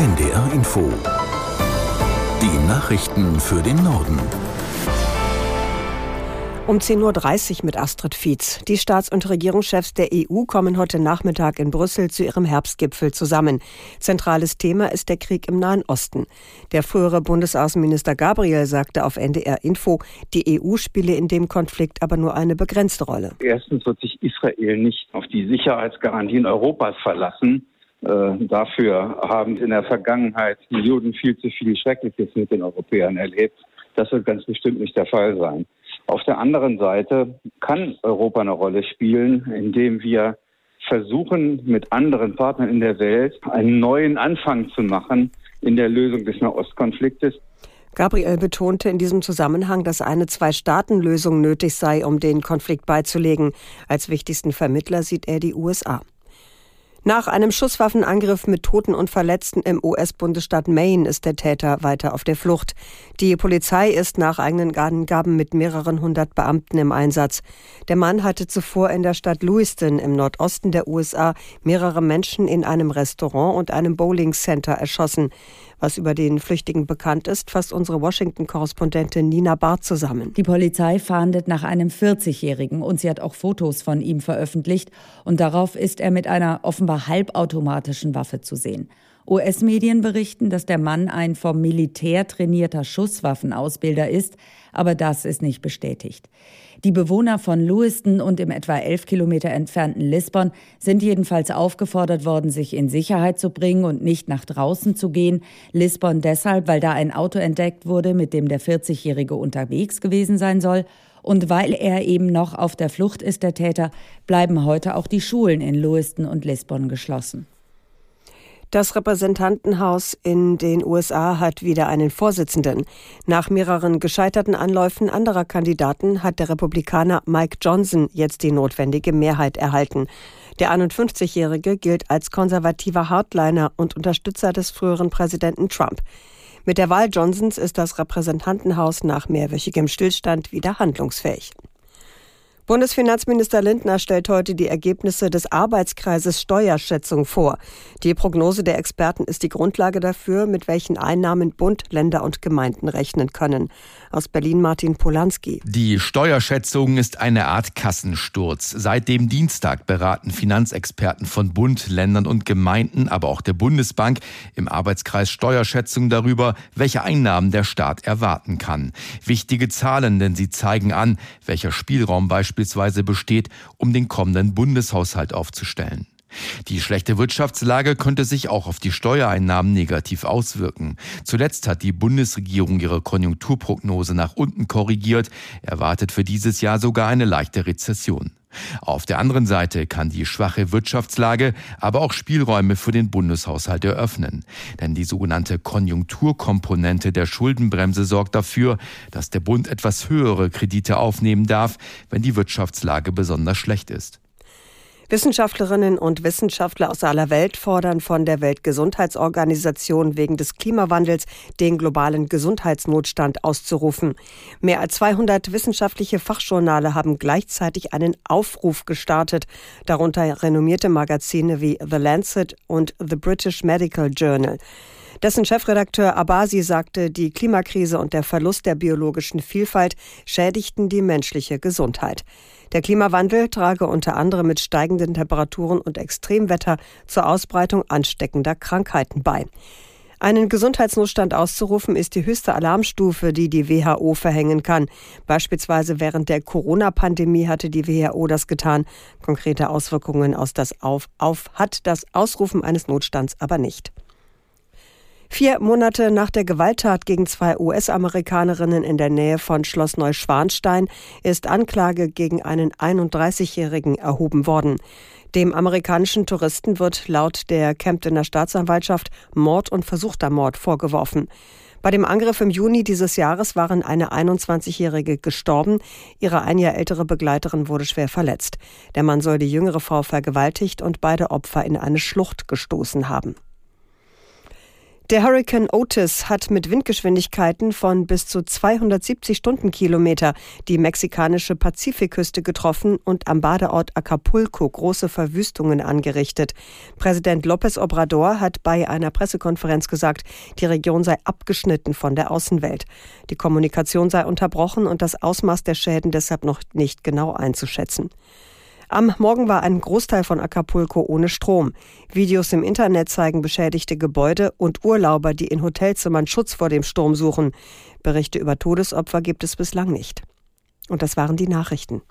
NDR Info. Die Nachrichten für den Norden. Um 10.30 Uhr mit Astrid Fietz. Die Staats- und Regierungschefs der EU kommen heute Nachmittag in Brüssel zu ihrem Herbstgipfel zusammen. Zentrales Thema ist der Krieg im Nahen Osten. Der frühere Bundesaußenminister Gabriel sagte auf NDR Info, die EU spiele in dem Konflikt aber nur eine begrenzte Rolle. Erstens wird sich Israel nicht auf die Sicherheitsgarantien Europas verlassen. Äh, dafür haben in der Vergangenheit die Juden viel zu viel Schreckliches mit den Europäern erlebt. Das wird ganz bestimmt nicht der Fall sein. Auf der anderen Seite kann Europa eine Rolle spielen, indem wir versuchen, mit anderen Partnern in der Welt einen neuen Anfang zu machen in der Lösung des Nahostkonfliktes. Gabriel betonte in diesem Zusammenhang, dass eine Zwei-Staaten-Lösung nötig sei, um den Konflikt beizulegen. Als wichtigsten Vermittler sieht er die USA. Nach einem Schusswaffenangriff mit Toten und Verletzten im US-Bundesstaat Maine ist der Täter weiter auf der Flucht. Die Polizei ist nach eigenen Angaben mit mehreren hundert Beamten im Einsatz. Der Mann hatte zuvor in der Stadt Lewiston im Nordosten der USA mehrere Menschen in einem Restaurant und einem Bowling Center erschossen. Was über den Flüchtigen bekannt ist, fasst unsere Washington-Korrespondentin Nina Barth zusammen. Die Polizei fahndet nach einem 40-Jährigen und sie hat auch Fotos von ihm veröffentlicht. Und darauf ist er mit einer offenbar halbautomatischen Waffe zu sehen. US-Medien berichten, dass der Mann ein vom Militär trainierter Schusswaffenausbilder ist, aber das ist nicht bestätigt. Die Bewohner von Lewiston und im etwa elf Kilometer entfernten Lisbon sind jedenfalls aufgefordert worden, sich in Sicherheit zu bringen und nicht nach draußen zu gehen. Lisbon deshalb, weil da ein Auto entdeckt wurde, mit dem der 40-Jährige unterwegs gewesen sein soll. Und weil er eben noch auf der Flucht ist, der Täter, bleiben heute auch die Schulen in Lewiston und Lisbon geschlossen. Das Repräsentantenhaus in den USA hat wieder einen Vorsitzenden. Nach mehreren gescheiterten Anläufen anderer Kandidaten hat der Republikaner Mike Johnson jetzt die notwendige Mehrheit erhalten. Der 51-Jährige gilt als konservativer Hardliner und Unterstützer des früheren Präsidenten Trump. Mit der Wahl Johnsons ist das Repräsentantenhaus nach mehrwöchigem Stillstand wieder handlungsfähig. Bundesfinanzminister Lindner stellt heute die Ergebnisse des Arbeitskreises Steuerschätzung vor. Die Prognose der Experten ist die Grundlage dafür, mit welchen Einnahmen Bund, Länder und Gemeinden rechnen können. Aus Berlin Martin Polanski. Die Steuerschätzung ist eine Art Kassensturz. Seit dem Dienstag beraten Finanzexperten von Bund, Ländern und Gemeinden, aber auch der Bundesbank im Arbeitskreis Steuerschätzung darüber, welche Einnahmen der Staat erwarten kann. Wichtige Zahlen, denn sie zeigen an, welcher Spielraum beispielsweise beispielsweise besteht, um den kommenden Bundeshaushalt aufzustellen. Die schlechte Wirtschaftslage könnte sich auch auf die Steuereinnahmen negativ auswirken. Zuletzt hat die Bundesregierung ihre Konjunkturprognose nach unten korrigiert, erwartet für dieses Jahr sogar eine leichte Rezession. Auf der anderen Seite kann die schwache Wirtschaftslage aber auch Spielräume für den Bundeshaushalt eröffnen. Denn die sogenannte Konjunkturkomponente der Schuldenbremse sorgt dafür, dass der Bund etwas höhere Kredite aufnehmen darf, wenn die Wirtschaftslage besonders schlecht ist. Wissenschaftlerinnen und Wissenschaftler aus aller Welt fordern von der Weltgesundheitsorganisation wegen des Klimawandels den globalen Gesundheitsnotstand auszurufen. Mehr als 200 wissenschaftliche Fachjournale haben gleichzeitig einen Aufruf gestartet, darunter renommierte Magazine wie The Lancet und The British Medical Journal. Dessen Chefredakteur Abasi sagte, die Klimakrise und der Verlust der biologischen Vielfalt schädigten die menschliche Gesundheit. Der Klimawandel trage unter anderem mit steigenden Temperaturen und Extremwetter zur Ausbreitung ansteckender Krankheiten bei. Einen Gesundheitsnotstand auszurufen ist die höchste Alarmstufe, die die WHO verhängen kann. Beispielsweise während der Corona-Pandemie hatte die WHO das getan. Konkrete Auswirkungen aus das auf, auf hat das Ausrufen eines Notstands aber nicht. Vier Monate nach der Gewalttat gegen zwei US-Amerikanerinnen in der Nähe von Schloss Neuschwanstein ist Anklage gegen einen 31-Jährigen erhoben worden. Dem amerikanischen Touristen wird laut der Kemptener Staatsanwaltschaft Mord und versuchter Mord vorgeworfen. Bei dem Angriff im Juni dieses Jahres waren eine 21-Jährige gestorben. Ihre ein Jahr ältere Begleiterin wurde schwer verletzt. Der Mann soll die jüngere Frau vergewaltigt und beide Opfer in eine Schlucht gestoßen haben. Der Hurricane Otis hat mit Windgeschwindigkeiten von bis zu 270 Stundenkilometer die mexikanische Pazifikküste getroffen und am Badeort Acapulco große Verwüstungen angerichtet. Präsident López Obrador hat bei einer Pressekonferenz gesagt, die Region sei abgeschnitten von der Außenwelt. Die Kommunikation sei unterbrochen und das Ausmaß der Schäden deshalb noch nicht genau einzuschätzen. Am Morgen war ein Großteil von Acapulco ohne Strom. Videos im Internet zeigen beschädigte Gebäude und Urlauber, die in Hotelzimmern Schutz vor dem Sturm suchen. Berichte über Todesopfer gibt es bislang nicht. Und das waren die Nachrichten.